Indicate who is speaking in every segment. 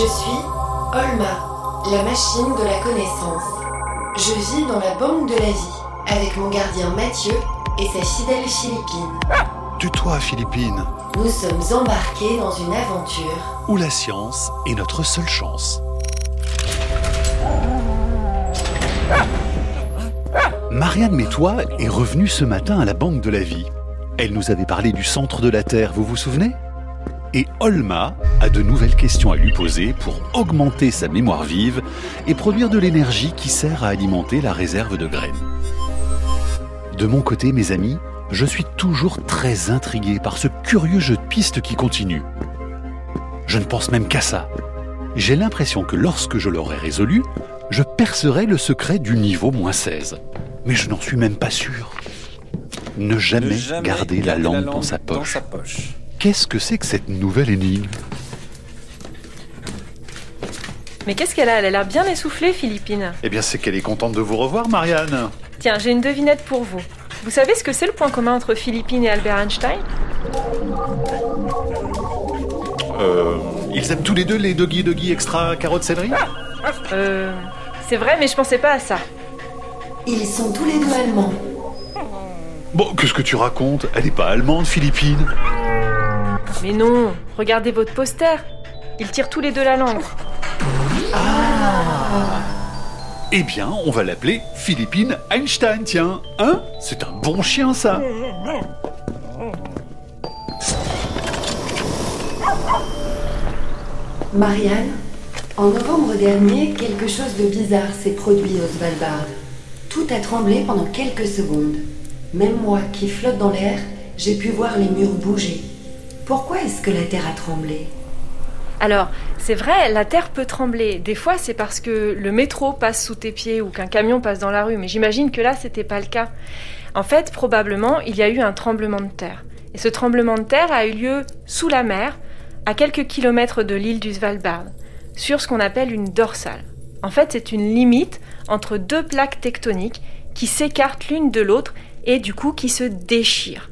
Speaker 1: Je suis Olma, la machine de la connaissance. Je vis dans la banque de la vie avec mon gardien Mathieu et sa fidèle Philippine.
Speaker 2: Tue-toi, Philippine,
Speaker 1: Nous sommes embarqués dans une aventure.
Speaker 2: où la science est notre seule chance. Marianne Métois est revenue ce matin à la Banque de la Vie. Elle nous avait parlé du centre de la Terre, vous vous souvenez? Et Olma a de nouvelles questions à lui poser pour augmenter sa mémoire vive et produire de l'énergie qui sert à alimenter la réserve de graines. De mon côté, mes amis, je suis toujours très intrigué par ce curieux jeu de pistes qui continue. Je ne pense même qu'à ça. J'ai l'impression que lorsque je l'aurai résolu, je percerai le secret du niveau moins 16. Mais je n'en suis même pas sûr. Ne jamais,
Speaker 3: Ne jamais
Speaker 2: garder la langue, dans sa
Speaker 3: dans
Speaker 2: poche.
Speaker 3: sa poche.
Speaker 2: Qu'est-ce que c'est que cette nouvelle énigme
Speaker 4: Mais qu'est-ce qu'elle a? Elle a l'air bien essoufflée, Philippine.
Speaker 2: Eh bien, c'est qu'elle est contente de vous revoir, Marianne.
Speaker 4: Tiens, j'ai une devinette pour vous. Vous savez ce que c'est le point commun entre Philippine et Albert Einstein?
Speaker 2: Euh, ils aiment tous les deux les doggy doggy extra carottes céleri?
Speaker 4: Euh. C'est vrai, mais je pensais pas à ça.
Speaker 1: Ils sont tous les deux allemands.
Speaker 2: Bon, qu'est-ce que tu racontes? Elle n'est pas allemande, Philippine.
Speaker 4: Mais non, regardez votre poster. Ils tirent tous les deux la langue.
Speaker 2: Eh bien, on va l'appeler Philippine Einstein, tiens. Hein? C'est un bon chien, ça.
Speaker 1: Marianne, en novembre dernier, quelque chose de bizarre s'est produit au Svalbard. Tout a tremblé pendant quelques secondes. Même moi, qui flotte dans l'air, j'ai pu voir les murs bouger. Pourquoi est-ce que la Terre a tremblé?
Speaker 4: Alors, c'est vrai, la terre peut trembler. Des fois, c'est parce que le métro passe sous tes pieds ou qu'un camion passe dans la rue. Mais j'imagine que là, c'était pas le cas. En fait, probablement, il y a eu un tremblement de terre. Et ce tremblement de terre a eu lieu sous la mer, à quelques kilomètres de l'île du Svalbard, sur ce qu'on appelle une dorsale. En fait, c'est une limite entre deux plaques tectoniques qui s'écartent l'une de l'autre et du coup qui se déchirent.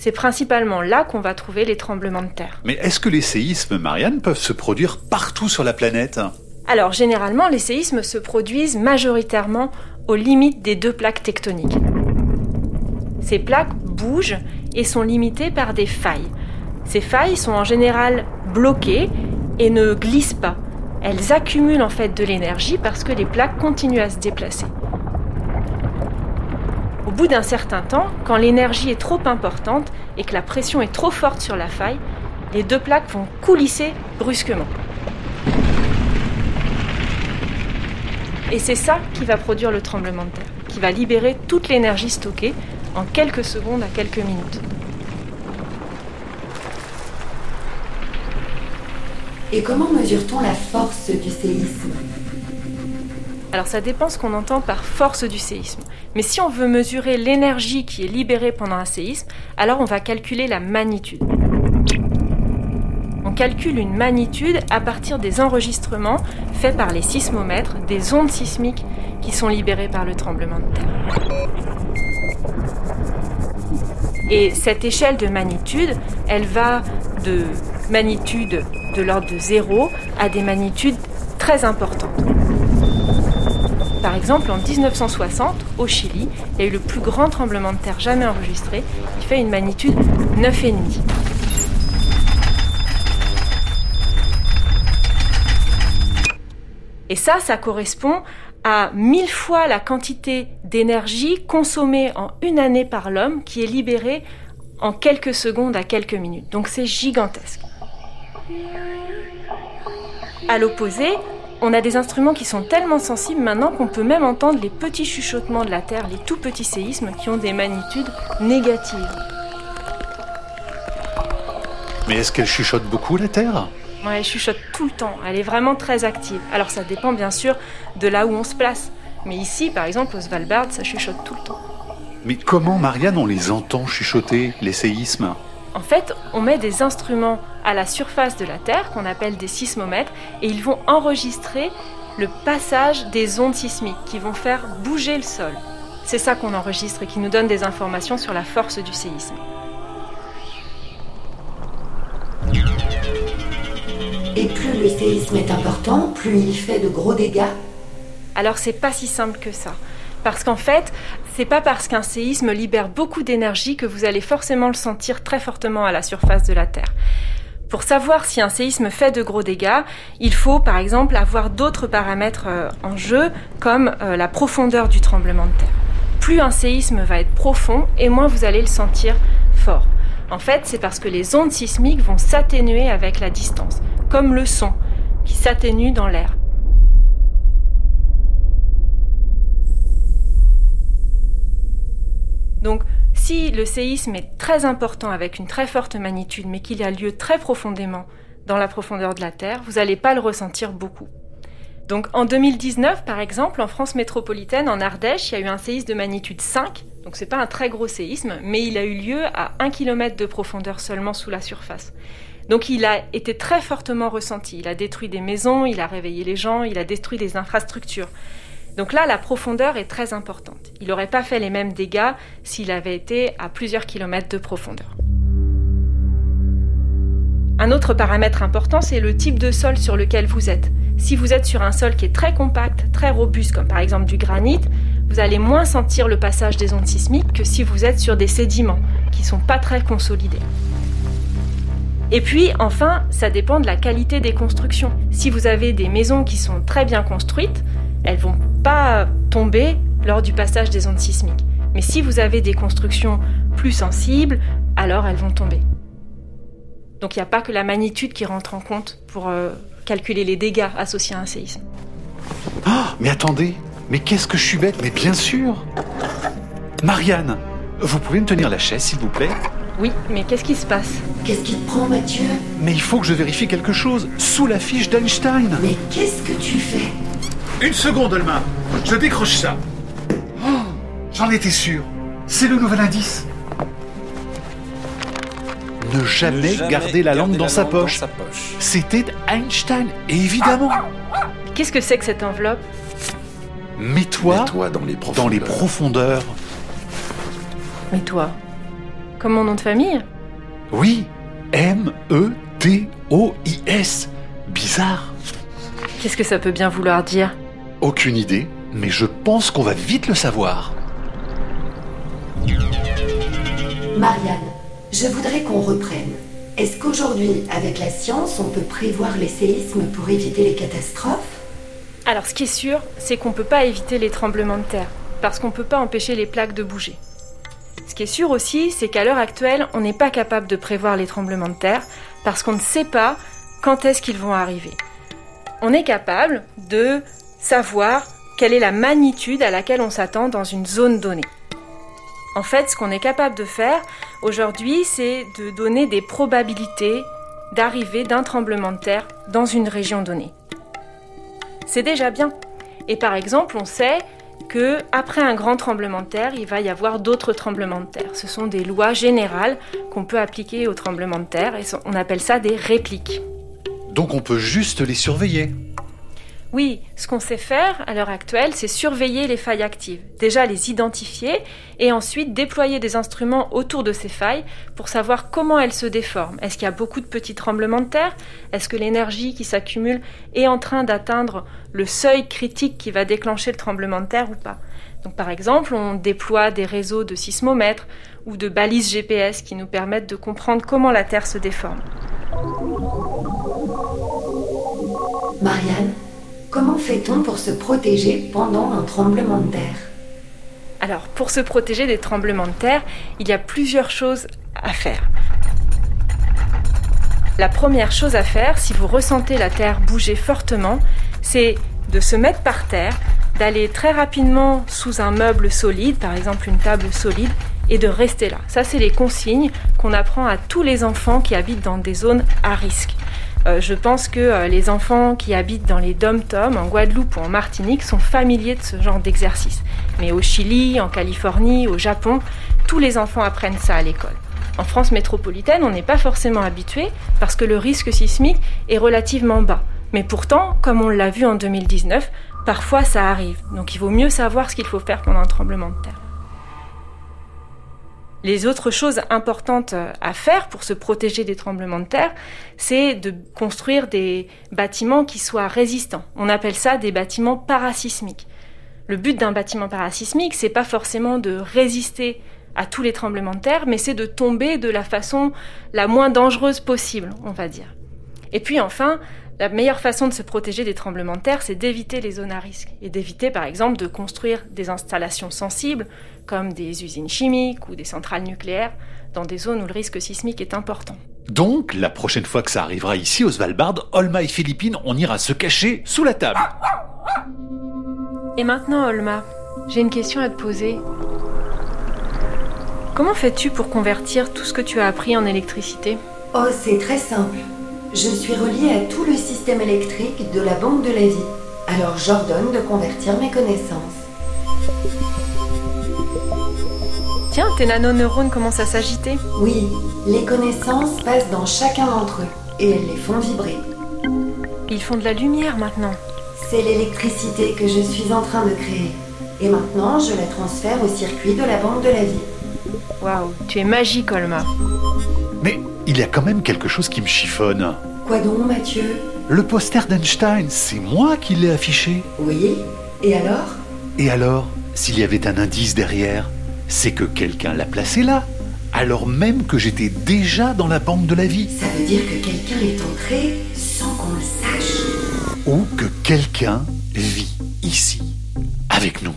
Speaker 4: C'est principalement là qu'on va trouver les tremblements de terre.
Speaker 2: Mais est-ce que les séismes, Marianne, peuvent se produire partout sur la planète?
Speaker 4: Alors généralement, les séismes se produisent majoritairement aux limites des deux plaques tectoniques. Ces plaques bougent et sont limitées par des failles. Ces failles sont en général bloquées et ne glissent pas. Elles accumulent en fait de l'énergie parce que les plaques continuent à se déplacer. Au bout d'un certain temps, quand l'énergie est trop importante et que la pression est trop forte sur la faille, les deux plaques vont coulisser brusquement. Et c'est ça qui va produire le tremblement de terre, qui va libérer toute l'énergie stockée en quelques secondes à quelques minutes.
Speaker 1: Et comment mesure-t-on la force du séisme?
Speaker 4: Alors ça dépend ce qu'on entend par force du séisme. Mais si on veut mesurer l'énergie qui est libérée pendant un séisme, alors on va calculer la magnitude. On calcule une magnitude à partir des enregistrements faits par les sismomètres des ondes sismiques qui sont libérées par le tremblement de terre. Et cette échelle de magnitude, elle va de magnitude de l'ordre de 0 à des magnitudes très importantes. Par exemple, en 1960, au Chili, il y a eu le plus grand tremblement de terre jamais enregistré. Il fait une magnitude 9,5. Et ça, ça correspond à mille fois la quantité d'énergie consommée en une année par l'homme qui est libérée en quelques secondes à quelques minutes. Donc c'est gigantesque. À l'opposé, on a des instruments qui sont tellement sensibles maintenant qu'on peut même entendre les petits chuchotements de la Terre, les tout petits séismes qui ont des magnitudes négatives.
Speaker 2: Mais est-ce qu'elle chuchote beaucoup, la Terre?
Speaker 4: Ouais, elle chuchote tout le temps, elle est vraiment très active. Alors ça dépend bien sûr de là où on se place. Mais ici, par exemple, au Svalbard, ça chuchote tout le temps.
Speaker 2: Mais comment, Marianne, on les entend chuchoter, les séismes?
Speaker 4: En fait, on met des instruments à la surface de la Terre qu'on appelle des sismomètres et ils vont enregistrer le passage des ondes sismiques qui vont faire bouger le sol. C'est ça qu'on enregistre et qui nous donne des informations sur la force du séisme.
Speaker 1: Et plus le séisme est important, plus il fait de gros dégâts
Speaker 4: Alors c'est pas si simple que ça. Parce qu'en fait, c'est pas parce qu'un séisme libère beaucoup d'énergie que vous allez forcément le sentir très fortement à la surface de la Terre. Pour savoir si un séisme fait de gros dégâts, il faut par exemple avoir d'autres paramètres euh, en jeu, comme euh, la profondeur du tremblement de terre. Plus un séisme va être profond, et moins vous allez le sentir fort. En fait, c'est parce que les ondes sismiques vont s'atténuer avec la distance, comme le son qui s'atténue dans l'air. Donc, si le séisme est très important avec une très forte magnitude, mais qu'il a lieu très profondément dans la profondeur de la Terre, vous n'allez pas le ressentir beaucoup. Donc en 2019, par exemple, en France métropolitaine, en Ardèche, il y a eu un séisme de magnitude 5. Donc c'est pas un très gros séisme, mais il a eu lieu à 1 km de profondeur seulement sous la surface. Donc il a été très fortement ressenti. Il a détruit des maisons, il a réveillé les gens, il a détruit des infrastructures. Donc là, la profondeur est très importante. Il n'aurait pas fait les mêmes dégâts s'il avait été à plusieurs kilomètres de profondeur. Un autre paramètre important, c'est le type de sol sur lequel vous êtes. Si vous êtes sur un sol qui est très compact, très robuste, comme par exemple du granit, vous allez moins sentir le passage des ondes sismiques que si vous êtes sur des sédiments qui ne sont pas très consolidés. Et puis, enfin, ça dépend de la qualité des constructions. Si vous avez des maisons qui sont très bien construites, elles vont pas tomber lors du passage des ondes sismiques. Mais si vous avez des constructions plus sensibles, alors elles vont tomber. Donc il n'y a pas que la magnitude qui rentre en compte pour euh, calculer les dégâts associés à un séisme.
Speaker 2: Ah, mais attendez, mais qu'est-ce que je suis bête, mais bien sûr. Marianne, vous pouvez me tenir la chaise, s'il vous plaît?
Speaker 4: Oui, mais qu'est-ce qui se passe?
Speaker 1: Qu'est-ce qui te prend, Mathieu?
Speaker 2: Mais il faut que je vérifie quelque chose, sous la fiche d'Einstein.
Speaker 1: Mais qu'est-ce que tu fais?
Speaker 2: Une seconde, Olma Je décroche ça Oh, J'en étais sûr C'est le nouvel indice ne jamais, garder la langue, dans, sa poche. C'était Einstein, évidemment.
Speaker 4: Qu'est-ce que c'est que cette enveloppe?
Speaker 2: Mets-toi
Speaker 3: dans les
Speaker 2: dans
Speaker 3: profondeurs.
Speaker 2: les profondeurs.
Speaker 4: Mais toi Comme mon nom de famille?
Speaker 2: Oui, M-E-T-O-I-S. Bizarre.
Speaker 4: Qu'est-ce que ça peut bien vouloir dire?
Speaker 2: Aucune idée, mais je pense qu'on va vite le savoir.
Speaker 1: Marianne, je voudrais qu'on reprenne. Est-ce qu'aujourd'hui, avec la science, on peut prévoir les séismes pour éviter les catastrophes?
Speaker 4: Alors ce qui est sûr, c'est qu'on ne peut pas éviter les tremblements de terre, parce qu'on ne peut pas empêcher les plaques de bouger. Ce qui est sûr aussi, c'est qu'à l'heure actuelle, on n'est pas capable de prévoir les tremblements de terre, parce qu'on ne sait pas quand est-ce qu'ils vont arriver. On est capable de savoir quelle est la magnitude à laquelle on s'attend dans une zone donnée. En fait, ce qu'on est capable de faire aujourd'hui, c'est de donner des probabilités d'arrivée d'un tremblement de terre dans une région donnée. C'est déjà bien. Et par exemple, on sait que après un grand tremblement de terre, il va y avoir d'autres tremblements de terre. Ce sont des lois générales qu'on peut appliquer aux tremblements de terre et on appelle ça des répliques.
Speaker 2: Donc on peut juste les surveiller.
Speaker 4: Oui, ce qu'on sait faire à l'heure actuelle, c'est surveiller les failles actives. Déjà les identifier et ensuite déployer des instruments autour de ces failles pour savoir comment elles se déforment. Est-ce qu'il y a beaucoup de petits tremblements de terre? Est-ce que l'énergie qui s'accumule est en train d'atteindre le seuil critique qui va déclencher le tremblement de terre ou pas? Donc par exemple, on déploie des réseaux de sismomètres ou de balises GPS qui nous permettent de comprendre comment la Terre se déforme.
Speaker 1: Marianne, comment fait-on pour se protéger pendant un tremblement de terre
Speaker 4: Alors, pour se protéger des tremblements de terre, il y a plusieurs choses à faire. La première chose à faire, si vous ressentez la terre bouger fortement, c'est de se mettre par terre, d'aller très rapidement sous un meuble solide, par exemple une table solide, et de rester là. Ça, c'est les consignes qu'on apprend à tous les enfants qui habitent dans des zones à risque. Euh, je pense que euh, les enfants qui habitent dans les dom-toms, en Guadeloupe ou en Martinique, sont familiers de ce genre d'exercice. Mais au Chili, en Californie, au Japon, tous les enfants apprennent ça à l'école. En France métropolitaine, on n'est pas forcément habitué parce que le risque sismique est relativement bas. Mais pourtant, comme on l'a vu en 2019, parfois ça arrive. Donc il vaut mieux savoir ce qu'il faut faire pendant un tremblement de terre. Les autres choses importantes à faire pour se protéger des tremblements de terre, c'est de construire des bâtiments qui soient résistants. On appelle ça des bâtiments parasismiques. Le but d'un bâtiment parasismique, c'est pas forcément de résister à tous les tremblements de terre, mais c'est de tomber de la façon la moins dangereuse possible, on va dire. Et puis enfin, la meilleure façon de se protéger des tremblements de terre, c'est d'éviter les zones à risque et d'éviter par exemple de construire des installations sensibles comme des usines chimiques ou des centrales nucléaires dans des zones où le risque sismique est important.
Speaker 2: Donc, la prochaine fois que ça arrivera ici au Svalbard, Olma et Philippine, on ira se cacher sous la table.
Speaker 4: Et maintenant, Olma, j'ai une question à te poser. Comment fais-tu pour convertir tout ce que tu as appris en électricité?
Speaker 1: Oh, c'est très simple. Je suis reliée à tout le système électrique de la Banque de la Vie. Alors j'ordonne de convertir mes connaissances.
Speaker 4: Tiens, tes nanoneurones commencent à s'agiter.
Speaker 1: Oui, les connaissances passent dans chacun d'entre eux et elles les font vibrer.
Speaker 4: Ils font de la lumière maintenant.
Speaker 1: C'est l'électricité que je suis en train de créer. Et maintenant, je la transfère au circuit de la Banque de la Vie.
Speaker 4: Waouh, tu es magique, Olma.
Speaker 2: Mais il y a quand même quelque chose qui me chiffonne.
Speaker 1: Quoi donc, Mathieu?
Speaker 2: Le poster d'Einstein, c'est moi qui l'ai affiché.
Speaker 1: Oui Et alors?
Speaker 2: Et alors, s'il y avait un indice derrière, c'est que quelqu'un l'a placé là, alors même que j'étais déjà dans la banque de la vie.
Speaker 1: Ça veut dire que quelqu'un est entré sans qu'on le sache?
Speaker 2: Ou que quelqu'un vit ici, avec nous.